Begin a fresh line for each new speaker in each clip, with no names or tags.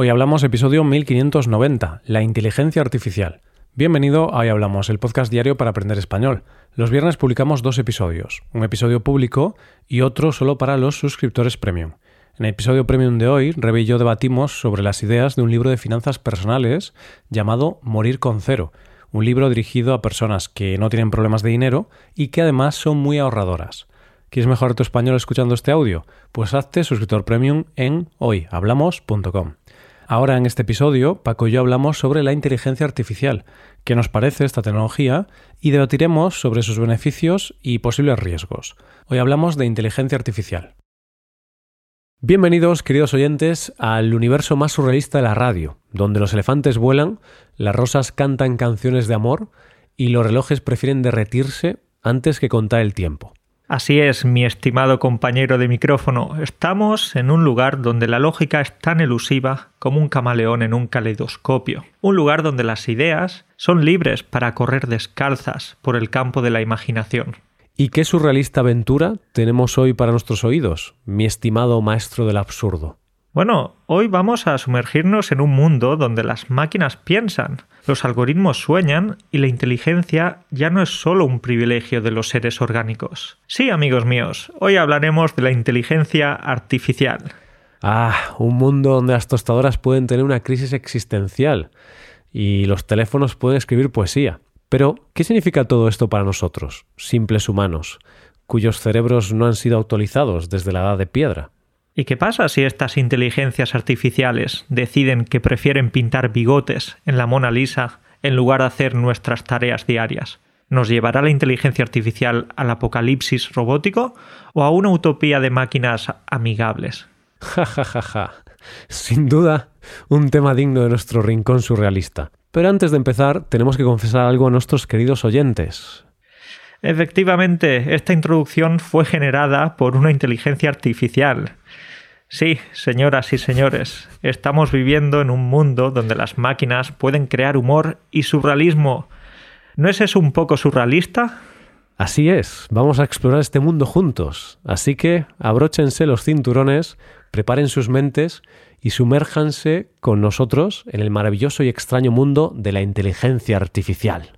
Hoy hablamos episodio 1590, la inteligencia artificial. Bienvenido a Hoy Hablamos, el podcast diario para aprender español. Los viernes publicamos dos episodios, un episodio público y otro solo para los suscriptores premium. En el episodio premium de hoy, Rebe y yo debatimos sobre las ideas de un libro de finanzas personales llamado Morir con cero, un libro dirigido a personas que no tienen problemas de dinero y que además son muy ahorradoras. ¿Quieres mejorar tu español escuchando este audio? Pues hazte suscriptor premium en hoyhablamos.com. Ahora en este episodio, Paco y yo hablamos sobre la inteligencia artificial, qué nos parece esta tecnología y debatiremos sobre sus beneficios y posibles riesgos. Hoy hablamos de inteligencia artificial. Bienvenidos, queridos oyentes, al universo más surrealista de la radio, donde los elefantes vuelan, las rosas cantan canciones de amor y los relojes prefieren derretirse antes que contar el tiempo.
Así es, mi estimado compañero de micrófono, estamos en un lugar donde la lógica es tan elusiva como un camaleón en un caleidoscopio, un lugar donde las ideas son libres para correr descalzas por el campo de la imaginación.
¿Y qué surrealista aventura tenemos hoy para nuestros oídos, mi estimado maestro del absurdo?
Bueno, hoy vamos a sumergirnos en un mundo donde las máquinas piensan, los algoritmos sueñan y la inteligencia ya no es solo un privilegio de los seres orgánicos. Sí, amigos míos, hoy hablaremos de la inteligencia artificial.
Ah, un mundo donde las tostadoras pueden tener una crisis existencial y los teléfonos pueden escribir poesía. Pero, ¿qué significa todo esto para nosotros, simples humanos, cuyos cerebros no han sido actualizados desde la edad de piedra?
¿Y qué pasa si estas inteligencias artificiales deciden que prefieren pintar bigotes en la Mona Lisa en lugar de hacer nuestras tareas diarias? ¿Nos llevará la inteligencia artificial al apocalipsis robótico o a una utopía de máquinas amigables?
Ja, ja, ja, ja. Sin duda, un tema digno de nuestro rincón surrealista. Pero antes de empezar, tenemos que confesar algo a nuestros queridos oyentes.
Efectivamente, esta introducción fue generada por una inteligencia artificial. Sí, señoras y señores, estamos viviendo en un mundo donde las máquinas pueden crear humor y surrealismo. ¿No es eso un poco surrealista?
Así es, vamos a explorar este mundo juntos. Así que abróchense los cinturones, preparen sus mentes y sumérjanse con nosotros en el maravilloso y extraño mundo de la inteligencia artificial.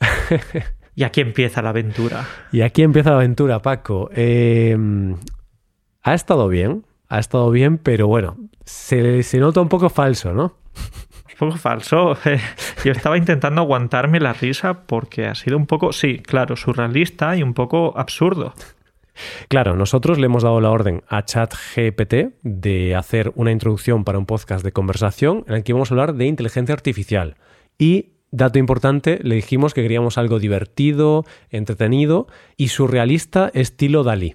Y aquí empieza la aventura.
Y aquí empieza la aventura, Paco. Eh, ha estado bien, ha estado bien, pero bueno, se, se nota un poco falso, ¿no?
Un poco falso. Yo estaba intentando aguantarme la risa porque ha sido un poco, sí, claro, surrealista y un poco absurdo.
Claro, nosotros le hemos dado la orden a ChatGPT de hacer una introducción para un podcast de conversación en el que íbamos a hablar de inteligencia artificial. Y Dato importante, le dijimos que queríamos algo divertido, entretenido y surrealista estilo Dalí.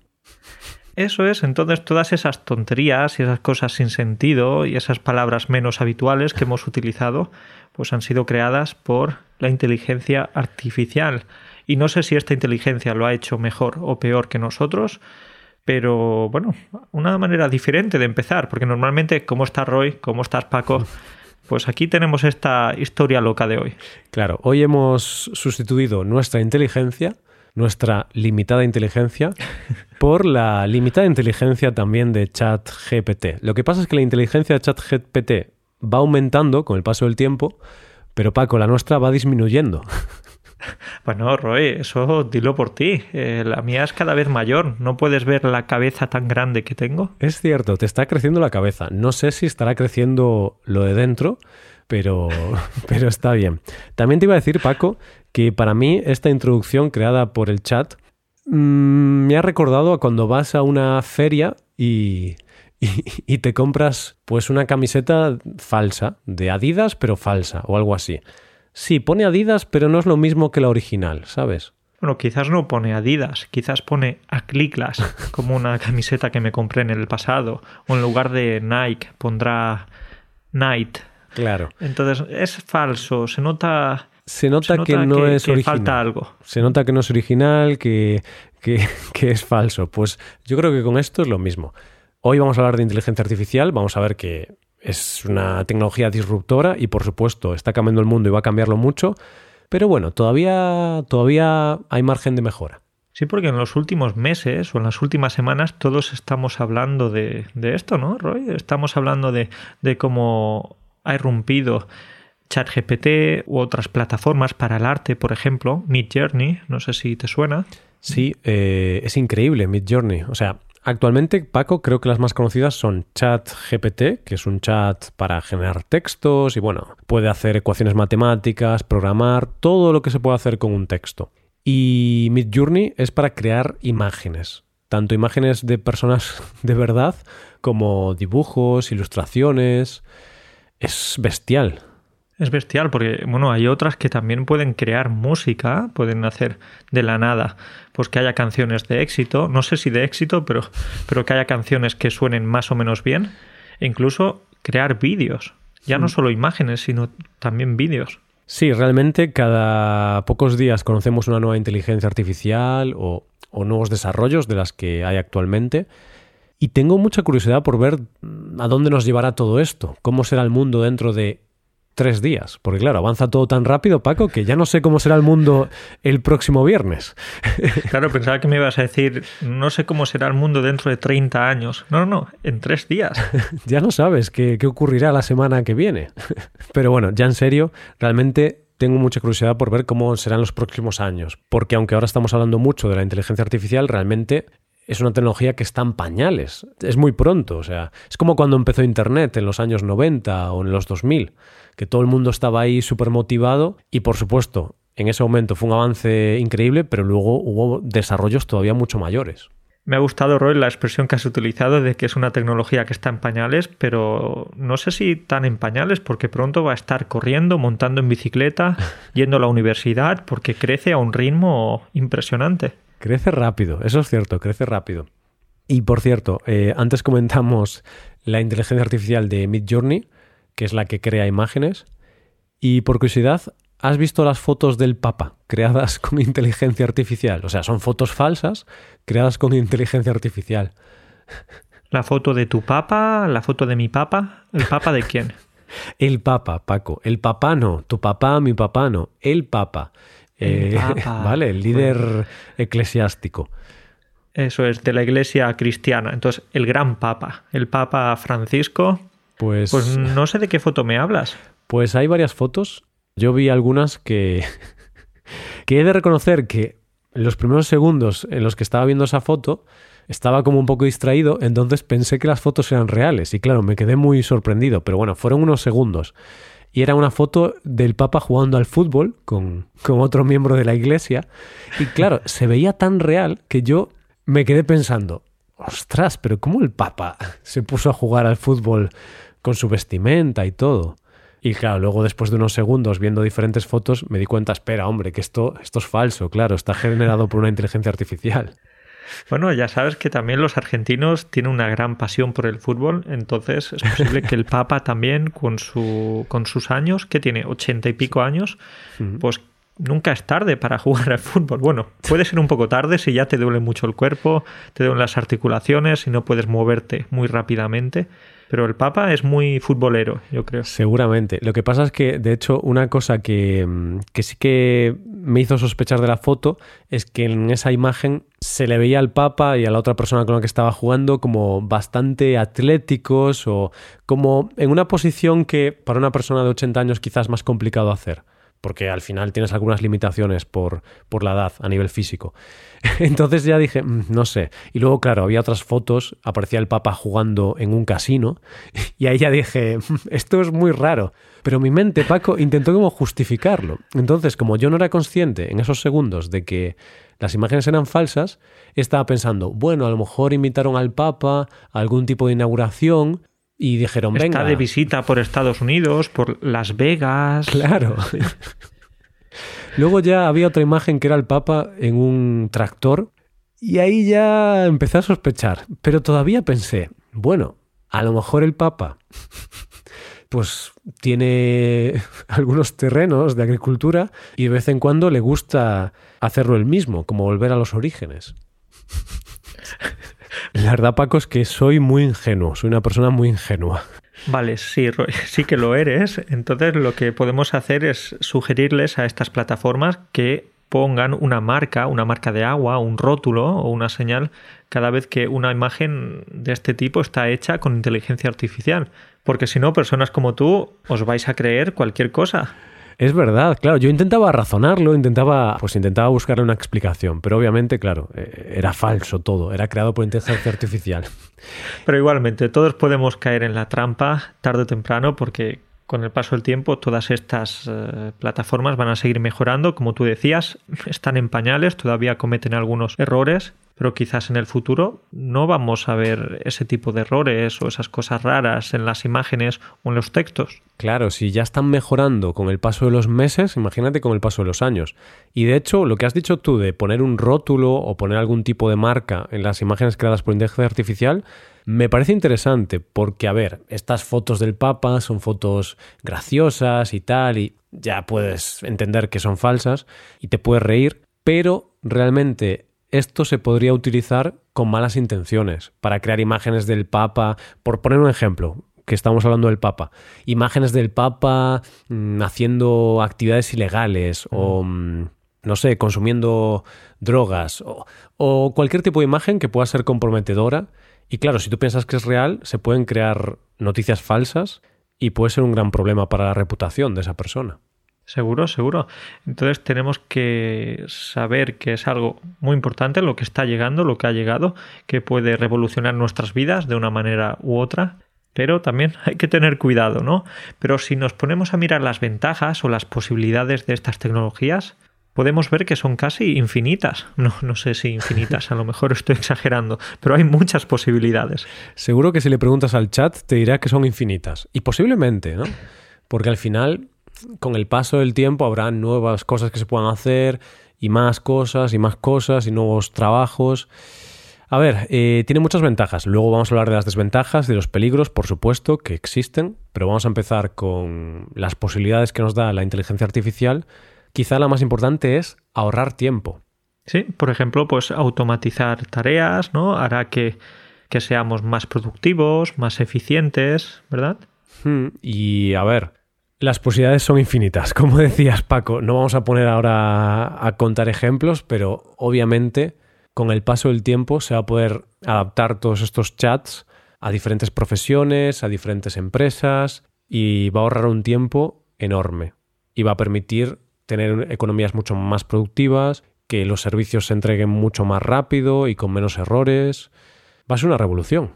Eso es, entonces todas esas tonterías y esas cosas sin sentido y esas palabras menos habituales que hemos utilizado, pues han sido creadas por la inteligencia artificial. Y no sé si esta inteligencia lo ha hecho mejor o peor que nosotros, pero bueno, una manera diferente de empezar, porque normalmente, ¿cómo estás Roy? ¿Cómo estás Paco? Pues aquí tenemos esta historia loca de hoy.
Claro, hoy hemos sustituido nuestra inteligencia, nuestra limitada inteligencia, por la limitada inteligencia también de ChatGPT. Lo que pasa es que la inteligencia de ChatGPT va aumentando con el paso del tiempo, pero Paco, la nuestra va disminuyendo.
Bueno, Roy, eso dilo por ti. Eh, la mía es cada vez mayor. ¿No puedes ver la cabeza tan grande que tengo?
Es cierto, te está creciendo la cabeza. No sé si estará creciendo lo de dentro, pero, pero está bien. También te iba a decir, Paco, que para mí esta introducción creada por el chat mmm, me ha recordado a cuando vas a una feria y, y, y, te compras pues una camiseta falsa, de Adidas pero falsa o algo así. Sí, pone Adidas, pero no es lo mismo que la original, ¿sabes?
Bueno, quizás no pone Adidas, quizás pone Acliclas, como una camiseta que me compré en el pasado. O en lugar de Nike pondrá Night.
Claro.
Entonces es falso, se nota.
Se nota, se nota que no que, es
que
original.
falta algo.
Se nota que no es original, que, que, que es falso. Pues yo creo que con esto es lo mismo. Hoy vamos a hablar de inteligencia artificial, vamos a ver que es una tecnología disruptora y por supuesto está cambiando el mundo y va a cambiarlo mucho, pero bueno, todavía, todavía hay margen de mejora.
Sí, porque en los últimos meses o en las últimas semanas todos estamos hablando de, de esto, ¿no, Roy? Estamos hablando de, de cómo ha irrumpido ChatGPT u otras plataformas para el arte, por ejemplo, Midjourney, no sé si te suena.
Sí, eh, es increíble Midjourney. O sea, actualmente, Paco, creo que las más conocidas son ChatGPT, que es un chat para generar textos y bueno, puede hacer ecuaciones matemáticas, programar, todo lo que se puede hacer con un texto. Y Midjourney es para crear imágenes, tanto imágenes de personas de verdad como dibujos, ilustraciones. Es bestial.
Es bestial porque, bueno, hay otras que también pueden crear música, pueden hacer de la nada, pues que haya canciones de éxito, no sé si de éxito, pero, pero que haya canciones que suenen más o menos bien, e incluso crear vídeos, ya no solo imágenes, sino también vídeos.
Sí, realmente cada pocos días conocemos una nueva inteligencia artificial o, o nuevos desarrollos de las que hay actualmente. Y tengo mucha curiosidad por ver a dónde nos llevará todo esto, cómo será el mundo dentro de tres días. Porque claro, avanza todo tan rápido, Paco, que ya no sé cómo será el mundo el próximo viernes.
Claro, pensaba que me ibas a decir, no sé cómo será el mundo dentro de 30 años. No, no, no, en tres días.
ya no sabes qué, qué ocurrirá la semana que viene. Pero bueno, ya en serio, realmente tengo mucha curiosidad por ver cómo serán los próximos años. Porque aunque ahora estamos hablando mucho de la inteligencia artificial, realmente es una tecnología que está en pañales. Es muy pronto, o sea, es como cuando empezó Internet en los años 90 o en los 2000 que todo el mundo estaba ahí súper motivado y por supuesto en ese momento fue un avance increíble, pero luego hubo desarrollos todavía mucho mayores.
Me ha gustado, Roy, la expresión que has utilizado de que es una tecnología que está en pañales, pero no sé si tan en pañales, porque pronto va a estar corriendo, montando en bicicleta, yendo a la universidad, porque crece a un ritmo impresionante.
Crece rápido, eso es cierto, crece rápido. Y por cierto, eh, antes comentamos la inteligencia artificial de Midjourney, que es la que crea imágenes. Y por curiosidad, ¿has visto las fotos del Papa creadas con inteligencia artificial? O sea, son fotos falsas creadas con inteligencia artificial.
¿La foto de tu papa? ¿La foto de mi papa? ¿El papa de quién?
el papa, Paco. El papá no. Tu papá, mi papá no. El papa.
Eh, papa.
Vale, el líder eclesiástico.
Eso es, de la iglesia cristiana. Entonces, el gran papa. El papa Francisco
pues,
pues no sé de qué foto me hablas.
Pues hay varias fotos. Yo vi algunas que, que he de reconocer que en los primeros segundos en los que estaba viendo esa foto estaba como un poco distraído, entonces pensé que las fotos eran reales y claro, me quedé muy sorprendido, pero bueno, fueron unos segundos. Y era una foto del Papa jugando al fútbol con, con otro miembro de la iglesia. Y claro, se veía tan real que yo me quedé pensando, ostras, pero ¿cómo el Papa se puso a jugar al fútbol con su vestimenta y todo. Y claro, luego después de unos segundos viendo diferentes fotos me di cuenta, espera, hombre, que esto, esto es falso, claro, está generado por una inteligencia artificial.
Bueno, ya sabes que también los argentinos tienen una gran pasión por el fútbol, entonces es posible que el Papa también, con, su, con sus años, que tiene ochenta y pico años, pues nunca es tarde para jugar al fútbol. Bueno, puede ser un poco tarde si ya te duele mucho el cuerpo, te duelen las articulaciones y no puedes moverte muy rápidamente. Pero el Papa es muy futbolero, yo creo.
Seguramente. Lo que pasa es que, de hecho, una cosa que, mm, que sí que me hizo sospechar de la foto es que en esa imagen se le veía al Papa y a la otra persona con la que estaba jugando como bastante atléticos o como en una posición que para una persona de 80 años quizás más complicado hacer porque al final tienes algunas limitaciones por, por la edad a nivel físico. Entonces ya dije, mm, no sé. Y luego, claro, había otras fotos, aparecía el Papa jugando en un casino, y ahí ya dije, mm, esto es muy raro. Pero mi mente, Paco, intentó como justificarlo. Entonces, como yo no era consciente en esos segundos de que las imágenes eran falsas, estaba pensando, bueno, a lo mejor imitaron al Papa, algún tipo de inauguración, y dijeron, venga.
Está de visita por Estados Unidos, por Las Vegas.
Claro. Luego ya había otra imagen que era el Papa en un tractor y ahí ya empecé a sospechar. Pero todavía pensé, bueno, a lo mejor el Papa pues tiene algunos terrenos de agricultura y de vez en cuando le gusta hacerlo él mismo, como volver a los orígenes. La verdad, Paco, es que soy muy ingenuo, soy una persona muy ingenua.
Vale, sí, sí que lo eres. Entonces lo que podemos hacer es sugerirles a estas plataformas que pongan una marca, una marca de agua, un rótulo o una señal cada vez que una imagen de este tipo está hecha con inteligencia artificial. Porque si no, personas como tú os vais a creer cualquier cosa.
Es verdad, claro. Yo intentaba razonarlo, intentaba, pues intentaba buscarle una explicación, pero obviamente, claro, eh, era falso todo, era creado por inteligencia artificial.
Pero igualmente, todos podemos caer en la trampa tarde o temprano porque con el paso del tiempo todas estas eh, plataformas van a seguir mejorando. Como tú decías, están en pañales, todavía cometen algunos errores, pero quizás en el futuro no vamos a ver ese tipo de errores o esas cosas raras en las imágenes o en los textos.
Claro, si ya están mejorando con el paso de los meses, imagínate con el paso de los años. Y de hecho, lo que has dicho tú de poner un rótulo o poner algún tipo de marca en las imágenes creadas por inteligencia artificial, me parece interesante porque, a ver, estas fotos del Papa son fotos graciosas y tal, y ya puedes entender que son falsas y te puedes reír, pero realmente esto se podría utilizar con malas intenciones para crear imágenes del Papa, por poner un ejemplo, que estamos hablando del Papa, imágenes del Papa mm, haciendo actividades ilegales o, mm, no sé, consumiendo drogas o cualquier tipo de imagen que pueda ser comprometedora. Y claro, si tú piensas que es real, se pueden crear noticias falsas y puede ser un gran problema para la reputación de esa persona.
Seguro, seguro. Entonces tenemos que saber que es algo muy importante lo que está llegando, lo que ha llegado, que puede revolucionar nuestras vidas de una manera u otra. Pero también hay que tener cuidado, ¿no? Pero si nos ponemos a mirar las ventajas o las posibilidades de estas tecnologías, podemos ver que son casi infinitas. No, no sé si infinitas, a lo mejor estoy exagerando, pero hay muchas posibilidades.
Seguro que si le preguntas al chat te dirá que son infinitas. Y posiblemente, ¿no? Porque al final, con el paso del tiempo, habrá nuevas cosas que se puedan hacer y más cosas y más cosas y nuevos trabajos. A ver, eh, tiene muchas ventajas. Luego vamos a hablar de las desventajas, de los peligros, por supuesto, que existen, pero vamos a empezar con las posibilidades que nos da la inteligencia artificial quizá la más importante es ahorrar tiempo.
Sí, por ejemplo, pues automatizar tareas, ¿no? Hará que, seamos más productivos, más eficientes, ¿verdad?
Hmm, y a ver, las posibilidades son infinitas, como decías Paco. No vamos a poner ahora a contar ejemplos, pero obviamente con el paso del tiempo se va a poder adaptar todos estos chats a diferentes profesiones, a diferentes empresas y va a ahorrar un tiempo enorme y va a permitir tener economías mucho más productivas, que los servicios se entreguen mucho más rápido y con menos errores. Va a ser una revolución.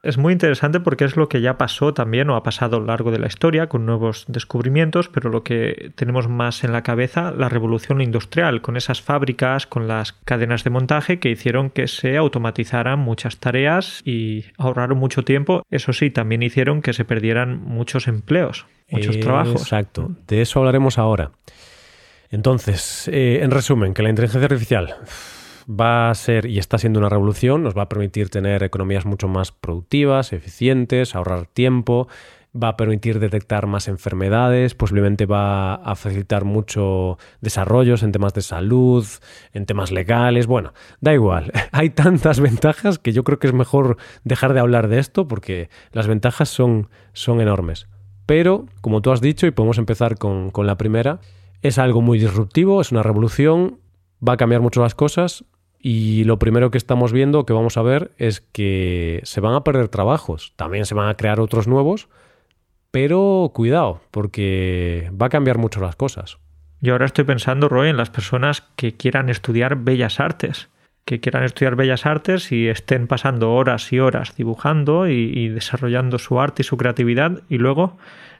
Es muy interesante porque es lo que ya pasó también o ha pasado a lo largo de la historia con nuevos descubrimientos, pero lo que tenemos más en la cabeza, la revolución industrial, con esas fábricas, con las cadenas de montaje que hicieron que se automatizaran muchas tareas y ahorraron mucho tiempo. Eso sí, también hicieron que se perdieran muchos empleos, muchos trabajos.
Exacto, de eso hablaremos ahora. Entonces, eh, en resumen, que la inteligencia artificial va a ser y está siendo una revolución, nos va a permitir tener economías mucho más productivas, eficientes, ahorrar tiempo, va a permitir detectar más enfermedades, posiblemente va a facilitar mucho desarrollos en temas de salud, en temas legales, bueno, da igual, hay tantas ventajas que yo creo que es mejor dejar de hablar de esto porque las ventajas son, son enormes. Pero, como tú has dicho, y podemos empezar con, con la primera, es algo muy disruptivo, es una revolución, va a cambiar mucho las cosas y lo primero que estamos viendo, que vamos a ver, es que se van a perder trabajos, también se van a crear otros nuevos, pero cuidado, porque va a cambiar mucho las cosas.
Yo ahora estoy pensando, Roy, en las personas que quieran estudiar bellas artes, que quieran estudiar bellas artes y estén pasando horas y horas dibujando y, desarrollando su arte y su creatividad y luego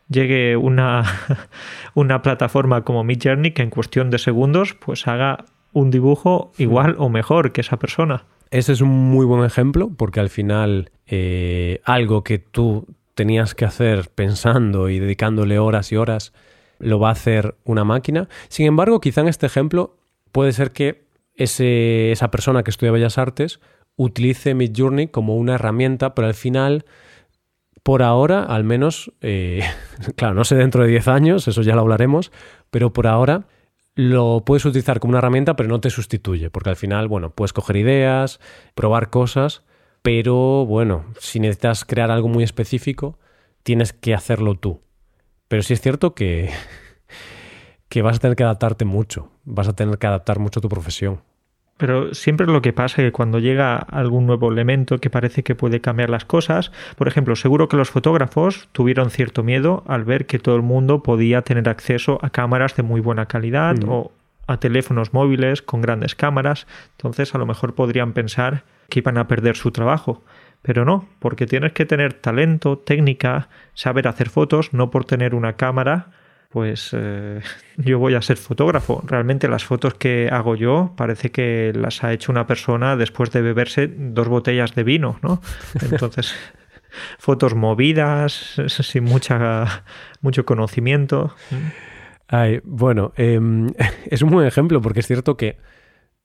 llegue una, una plataforma como Midjourney que en cuestión de segundos pues haga un dibujo igual o mejor que esa persona.
Ese es un muy buen ejemplo porque al final eh, algo que tú tenías que hacer pensando y dedicándole horas y horas lo va a hacer una máquina. Sin embargo, quizá en este ejemplo puede ser que ese, esa persona que estudia Bellas Artes utilice Midjourney como una herramienta, pero al final por ahora, al menos, eh, claro, no sé dentro de 10 años, eso ya lo hablaremos, pero por ahora lo puedes utilizar como una herramienta, pero no te sustituye, porque al final, bueno, puedes coger ideas, probar cosas, pero bueno, si necesitas crear algo muy específico, tienes que hacerlo tú. Pero sí es cierto que, que vas a tener que adaptarte mucho. vas a tener que adaptar mucho tu profesión.
Pero siempre es lo que pasa que cuando llega algún nuevo elemento que parece que puede cambiar las cosas, por ejemplo, seguro que los fotógrafos tuvieron cierto miedo al ver que todo el mundo podía tener acceso a cámaras de muy buena calidad o a teléfonos móviles con grandes cámaras, entonces a lo mejor podrían pensar que iban a perder su trabajo. Pero no, porque tienes que tener talento, técnica, saber hacer fotos, no por tener una cámara, pues eh, yo voy a ser fotógrafo. Realmente las fotos que hago yo parece que las ha hecho una persona después de beberse dos botellas de vino, ¿no? Entonces, fotos movidas, sin mucha, mucho conocimiento.
Ay, bueno, em, es un buen ejemplo porque es cierto que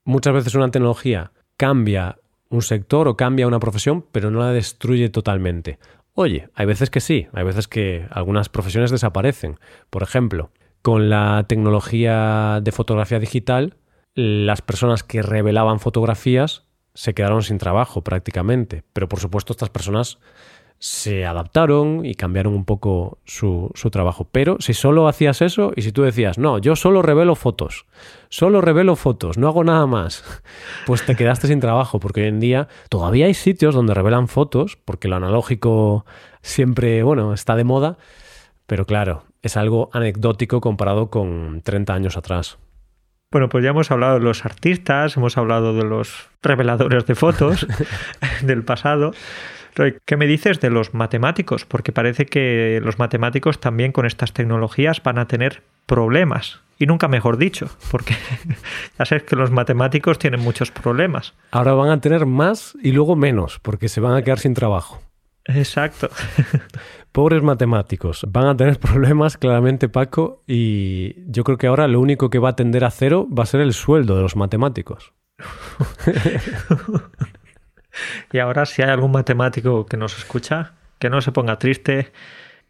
muchas veces una tecnología cambia un sector o cambia una profesión, pero no la destruye totalmente. Oye, hay veces que sí, hay veces que algunas profesiones desaparecen. Por ejemplo, con la tecnología de fotografía digital, las personas que revelaban fotografías se quedaron sin trabajo prácticamente. Pero por supuesto estas personas se adaptaron y cambiaron un poco su, trabajo. Pero si solo hacías eso y si tú decías, no, yo solo revelo fotos, solo revelo fotos, no hago nada más, pues te quedaste sin trabajo, porque hoy en día todavía hay sitios donde revelan fotos, porque lo analógico siempre, bueno, está de moda, pero claro, es algo anecdótico comparado con 30 años atrás.
Bueno, pues ya hemos hablado de los artistas, hemos hablado de los reveladores de fotos del pasado. ¿Qué me dices de los matemáticos? Porque parece que los matemáticos también con estas tecnologías van a tener problemas. Y nunca mejor dicho, porque ya sabes que los matemáticos tienen muchos problemas.
Ahora van a tener más y luego menos, porque se van a quedar sin trabajo.
Exacto.
Pobres matemáticos. Van a tener problemas claramente, Paco, y yo creo que ahora lo único que va a tender a cero va a ser el sueldo de los matemáticos.
Y ahora si hay algún matemático que nos escucha, que no se ponga triste,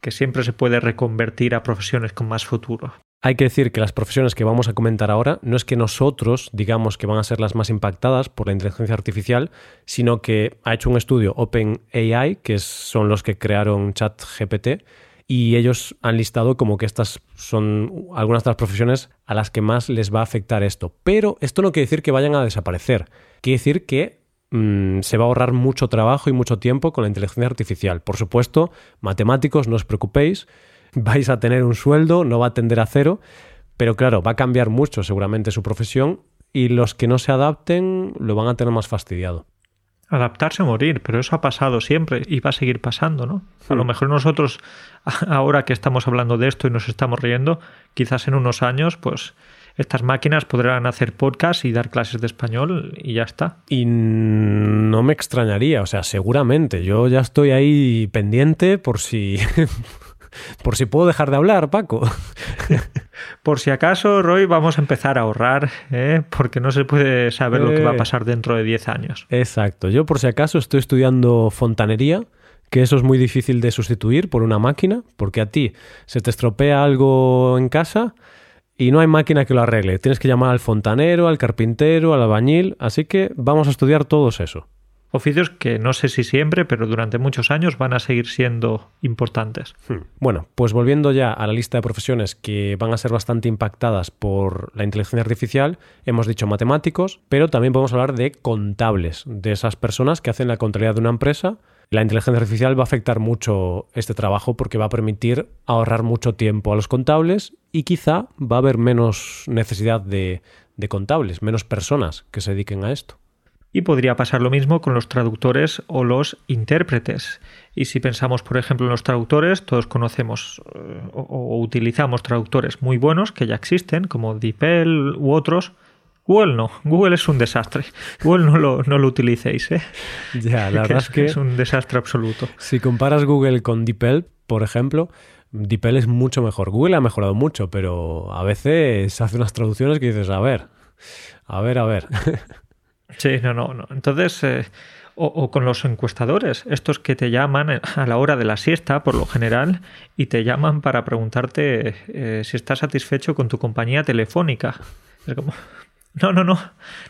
que siempre se puede reconvertir a profesiones con más futuro.
Hay que decir que las profesiones que vamos a comentar ahora no es que nosotros digamos que van a ser las más impactadas por la inteligencia artificial, sino que ha hecho un estudio OpenAI, que son los que crearon ChatGPT, y ellos han listado como que estas son algunas de las profesiones a las que más les va a afectar esto. Pero esto no quiere decir que vayan a desaparecer. Quiere decir que Mm, se va a ahorrar mucho trabajo y mucho tiempo con la inteligencia artificial. Por supuesto, matemáticos, no os preocupéis, vais a tener un sueldo, no va a tender a cero, pero claro, va a cambiar mucho seguramente su profesión y los que no se adapten lo van a tener más fastidiado.
Adaptarse a morir, pero eso ha pasado siempre y va a seguir pasando, ¿no? A lo hmm. mejor nosotros, ahora que estamos hablando de esto y nos estamos riendo, quizás en unos años, pues estas máquinas podrán hacer podcast y dar clases de español y ya está.
Y no me extrañaría, o sea, seguramente. Yo ya estoy ahí pendiente por si. por si puedo dejar de hablar, Paco.
por si acaso, Roy, vamos a empezar a ahorrar, ¿eh? porque no se puede saber lo que va a eh. pasar dentro de 10 años.
Exacto. Yo, por si acaso, estoy estudiando fontanería que eso es muy difícil de sustituir por una máquina, porque a ti se te estropea algo en casa y no hay máquina que lo arregle. Tienes que llamar al fontanero, al carpintero, al albañil, así que vamos a estudiar todos eso.
Oficios que no sé si siempre, pero durante muchos años van a seguir siendo importantes.
Hmm. Bueno, pues volviendo ya a la lista de profesiones que van a ser bastante impactadas por la inteligencia artificial, hemos dicho matemáticos, pero también podemos hablar de contables, de esas personas que hacen la contabilidad de una empresa la inteligencia artificial va a afectar mucho este trabajo porque va a permitir ahorrar mucho tiempo a los contables y quizá va a haber menos necesidad de, contables, menos personas que se dediquen a esto.
Y podría pasar lo mismo con los traductores o los intérpretes. Y si pensamos, por ejemplo, en los traductores, todos conocemos eh, o, utilizamos traductores muy buenos que ya existen, como DeepL u otros, Google no, Google es un desastre. Google no lo, no lo utilicéis, ¿eh?
Ya, la verdad es que
es un desastre absoluto.
Si comparas Google con DeepL, por ejemplo, DeepL es mucho mejor. Google ha mejorado mucho, pero a veces hace unas traducciones que dices, a ver, a ver, a ver.
Sí, no, no, no. Entonces, eh, o, con los encuestadores, estos que te llaman a la hora de la siesta, por lo general, y te llaman para preguntarte eh, si estás satisfecho con tu compañía telefónica. Es como, no, no, no,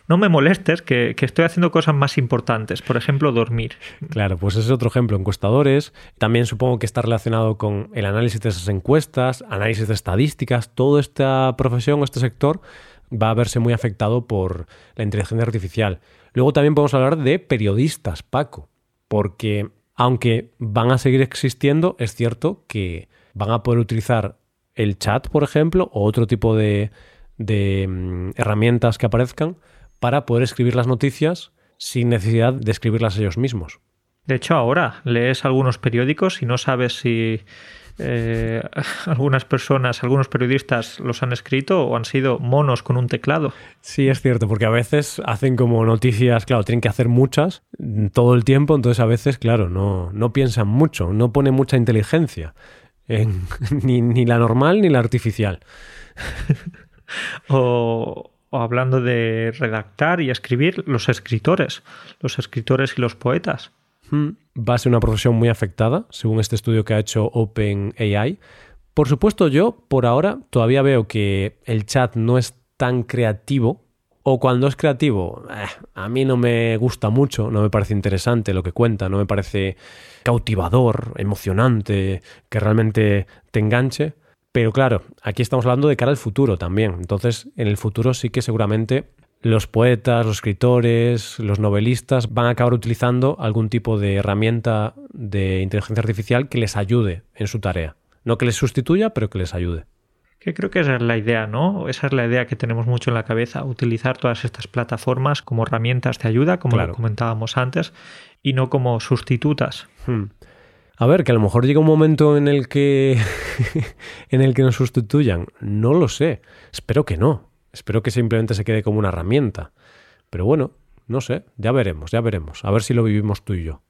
no me molestes, que, estoy haciendo cosas más importantes, por ejemplo, dormir.
Claro, pues ese es otro ejemplo, encuestadores. También supongo que está relacionado con el análisis de esas encuestas, análisis de estadísticas, toda esta profesión este sector va a verse muy afectado por la inteligencia artificial. Luego también podemos hablar de periodistas, Paco, porque aunque van a seguir existiendo, es cierto que van a poder utilizar el chat, por ejemplo, o otro tipo de, de mm, herramientas que aparezcan para poder escribir las noticias sin necesidad de escribirlas ellos mismos.
De hecho, ahora lees algunos periódicos y no sabes si eh, algunas personas, algunos periodistas los han escrito o han sido monos con un teclado.
Sí, es cierto, porque a veces hacen como noticias, claro, tienen que hacer muchas todo el tiempo, entonces a veces, claro, no, no piensan mucho, no pone mucha inteligencia, ni, ni la normal ni la artificial.
o, hablando de redactar y escribir, los escritores, los escritores y los poetas.
Hmm, va a ser una profesión muy afectada, según este estudio que ha hecho OpenAI. Por supuesto, yo por ahora todavía veo que el chat no es tan creativo. O cuando es creativo, eh, a mí no me gusta mucho, no me parece interesante lo que cuenta, no me parece cautivador, emocionante, que realmente te enganche. Pero claro, aquí estamos hablando de cara al futuro también. Entonces, en el futuro sí que seguramente los poetas, los escritores, los novelistas van a acabar utilizando algún tipo de herramienta de inteligencia artificial que les ayude en su tarea. No que les sustituya, pero que les ayude.
Que creo que esa es la idea, ¿no? Esa es la idea que tenemos mucho en la cabeza, utilizar todas estas plataformas como herramientas de ayuda, como lo comentábamos antes, y no como sustitutas.
Hmm. A ver, que a lo mejor llega un momento en el que en el que nos sustituyan. No lo sé. Espero que no. Espero que simplemente se quede como una herramienta. Pero bueno, no sé, ya veremos, ya veremos. A ver si lo vivimos tú y yo.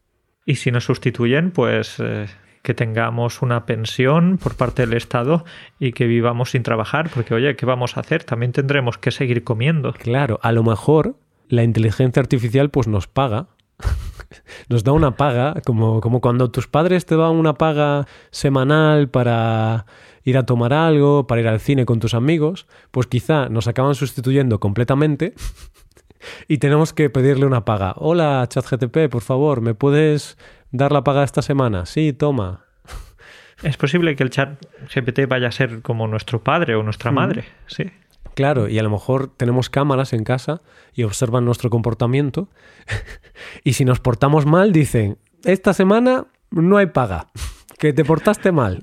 Y si nos sustituyen, pues eh, que tengamos una pensión por parte del Estado y que vivamos sin trabajar, porque oye, ¿qué vamos a hacer? También tendremos que seguir comiendo.
Claro, a lo mejor la inteligencia artificial pues nos paga. Nos da una paga, como, como cuando tus padres te dan una paga semanal para ir a tomar algo, para ir al cine con tus amigos, pues quizá nos acaban sustituyendo completamente y tenemos que pedirle una paga. Hola, ChatGTP, por favor, ¿me puedes dar la paga esta semana? Sí, toma.
Es posible que el chat GPT vaya a ser como nuestro padre o nuestra mm. madre, sí.
Claro, y a lo mejor tenemos cámaras en casa y observan nuestro comportamiento. y si nos portamos mal, dicen, esta semana no hay paga, que te portaste mal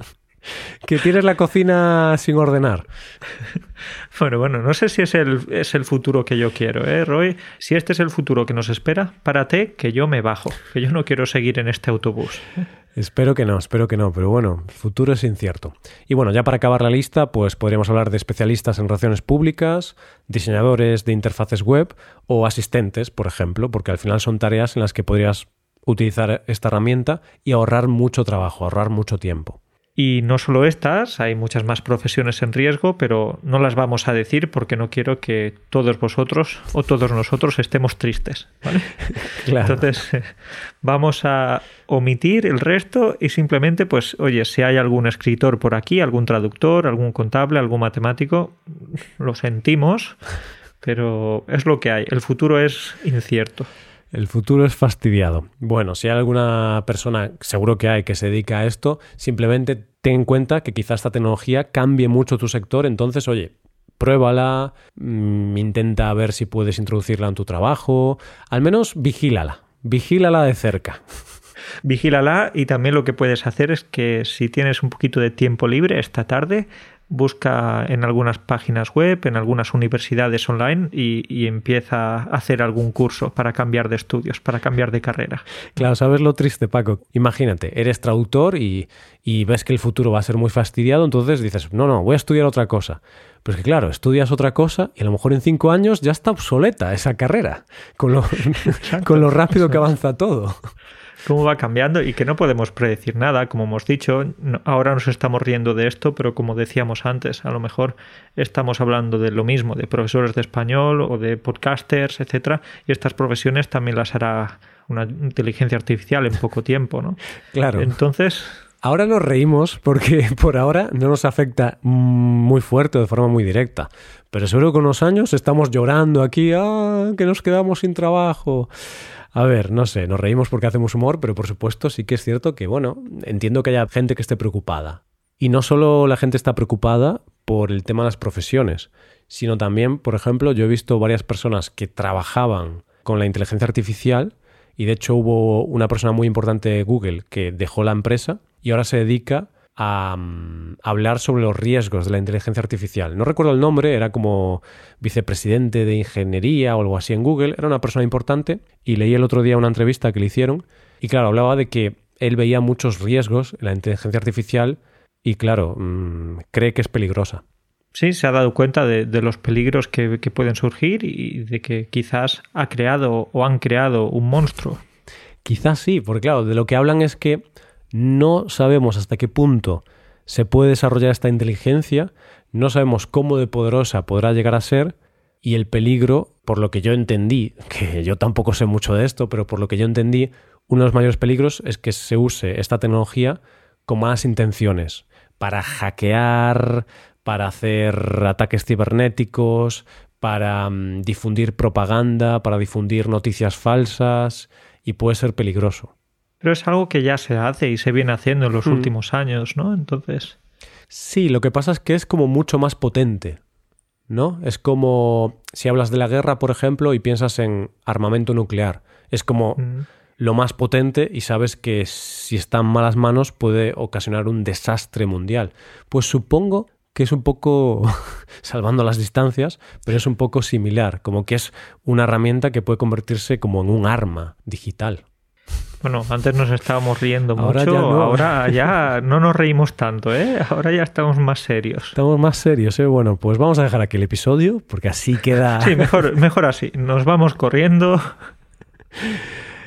que tienes la cocina sin ordenar.
Bueno, bueno, no sé si es el, es el futuro que yo quiero, ¿eh, Roy? Si este es el futuro que nos espera, párate que yo me bajo, que yo no quiero seguir en este autobús.
Espero que no, espero que no, pero bueno, futuro es incierto. Y bueno, ya para acabar la lista, pues podríamos hablar de especialistas en relaciones públicas, diseñadores de interfaces web o asistentes, por ejemplo, porque al final son tareas en las que podrías utilizar esta herramienta y ahorrar mucho trabajo, ahorrar mucho tiempo.
Y no solo estas, hay muchas más profesiones en riesgo, pero no las vamos a decir porque no quiero que todos vosotros o todos nosotros estemos tristes. Entonces, vamos a omitir el resto y simplemente, pues, oye, si hay algún escritor por aquí, algún traductor, algún contable, algún matemático, lo sentimos, pero es lo que hay. El futuro es incierto.
El futuro es fastidiado. Bueno, si hay alguna persona, seguro que hay, que se dedica a esto, simplemente ten en cuenta que quizás esta tecnología cambie mucho tu sector, entonces, oye, pruébala, mm, intenta ver si puedes introducirla en tu trabajo, al menos vigílala, vigílala de cerca.
Vigílala y también lo que puedes hacer es que si tienes un poquito de tiempo libre esta tarde, busca en algunas páginas web, en algunas universidades online y, empieza a hacer algún curso para cambiar de estudios, para cambiar de carrera.
Claro, ¿sabes lo triste, Paco? Imagínate, eres traductor y, y ves que el futuro va a ser muy fastidiado, entonces dices, no, no, voy a estudiar otra cosa. Pero es que claro, estudias otra cosa y a lo mejor en cinco años ya está obsoleta esa carrera, con lo, con lo rápido que avanza todo
cómo va cambiando y que no podemos predecir nada, como hemos dicho. Ahora nos estamos riendo de esto, pero como decíamos antes, a lo mejor estamos hablando de lo mismo, de profesores de español o de podcasters, etcétera, y estas profesiones también las hará una inteligencia artificial en poco tiempo, ¿no?
Claro.
Entonces,
Ahora nos reímos porque por ahora no nos afecta muy fuerte de forma muy directa. Pero seguro que con unos años estamos llorando aquí, ah, que nos quedamos sin trabajo. A ver, no sé, nos reímos porque hacemos humor, pero por supuesto sí que es cierto que, bueno, entiendo que haya gente que esté preocupada. Y no solo la gente está preocupada por el tema de las profesiones, sino también, por ejemplo, yo he visto varias personas que trabajaban con la inteligencia artificial y de hecho hubo una persona muy importante de Google que dejó la empresa y ahora se dedica a, mm, hablar sobre los riesgos de la inteligencia artificial. No recuerdo el nombre, era como vicepresidente de ingeniería o algo así en Google, era una persona importante y leí el otro día una entrevista que le hicieron y claro, hablaba de que él veía muchos riesgos en la inteligencia artificial y claro, mm, cree que es peligrosa.
Sí, se ha dado cuenta de, los peligros que, que, pueden surgir y de que quizás ha creado o han creado un monstruo.
Quizás sí, porque claro, de lo que hablan es que no sabemos hasta qué punto se puede desarrollar esta inteligencia, no sabemos cómo de poderosa podrá llegar a ser y el peligro, por lo que yo entendí, que yo tampoco sé mucho de esto, pero por lo que yo entendí, uno de los mayores peligros es que se use esta tecnología con malas intenciones, para hackear, para hacer ataques cibernéticos, para mm, difundir propaganda, para difundir noticias falsas y puede ser peligroso.
Pero es algo que ya se hace y se viene haciendo en los hmm. últimos años, ¿no? Entonces.
Sí, lo que pasa es que es como mucho más potente, ¿no? Es como si hablas de la guerra, por ejemplo, y piensas en armamento nuclear. Es como hmm. lo más potente y sabes que si está en malas manos puede ocasionar un desastre mundial. Pues supongo que es un poco, salvando las distancias, pero es un poco similar, como que es una herramienta que puede convertirse como en un arma digital.
Bueno, antes nos estábamos riendo mucho, ahora ya no nos reímos tanto, ¿eh? Ahora ya estamos más serios.
Estamos más serios, ¿eh? Bueno, pues vamos a dejar aquí el episodio, porque así queda...
Sí, mejor, mejor así. Nos vamos corriendo.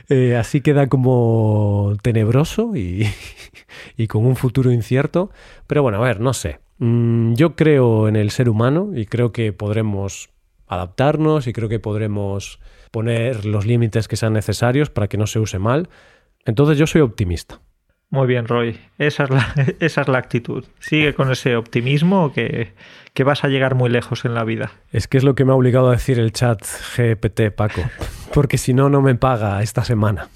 Eh, así queda como tenebroso y, y con un futuro incierto. Pero bueno, a ver, no sé. Mm, yo creo en el ser humano y creo que podremos adaptarnos y creo que podremos poner los límites que sean necesarios para que no se use mal. Entonces yo soy optimista.
Muy bien, Roy. Esa es la, esa es la actitud. Sigue con ese optimismo que, que, vas a llegar muy lejos en la vida.
Es que es lo que me ha obligado a decir el chat GPT, Paco. Porque si no, no me paga esta semana.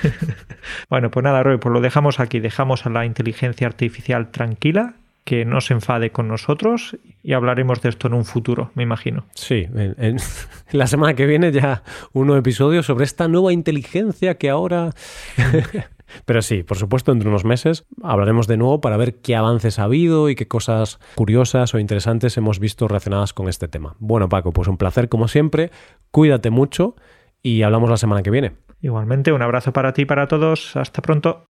bueno, pues nada, Roy, pues lo dejamos aquí. Dejamos a la inteligencia artificial tranquila que no se enfade con nosotros y hablaremos de esto en un futuro, me imagino.
Sí, en, la semana que viene ya un nuevo episodio sobre esta nueva inteligencia que ahora... Pero sí, por supuesto, entre unos meses hablaremos de nuevo para ver qué avances ha habido y qué cosas curiosas o interesantes hemos visto relacionadas con este tema. Bueno, Paco, pues un placer como siempre. Cuídate mucho y hablamos la semana que viene.
Igualmente, un abrazo para ti y para todos. Hasta pronto.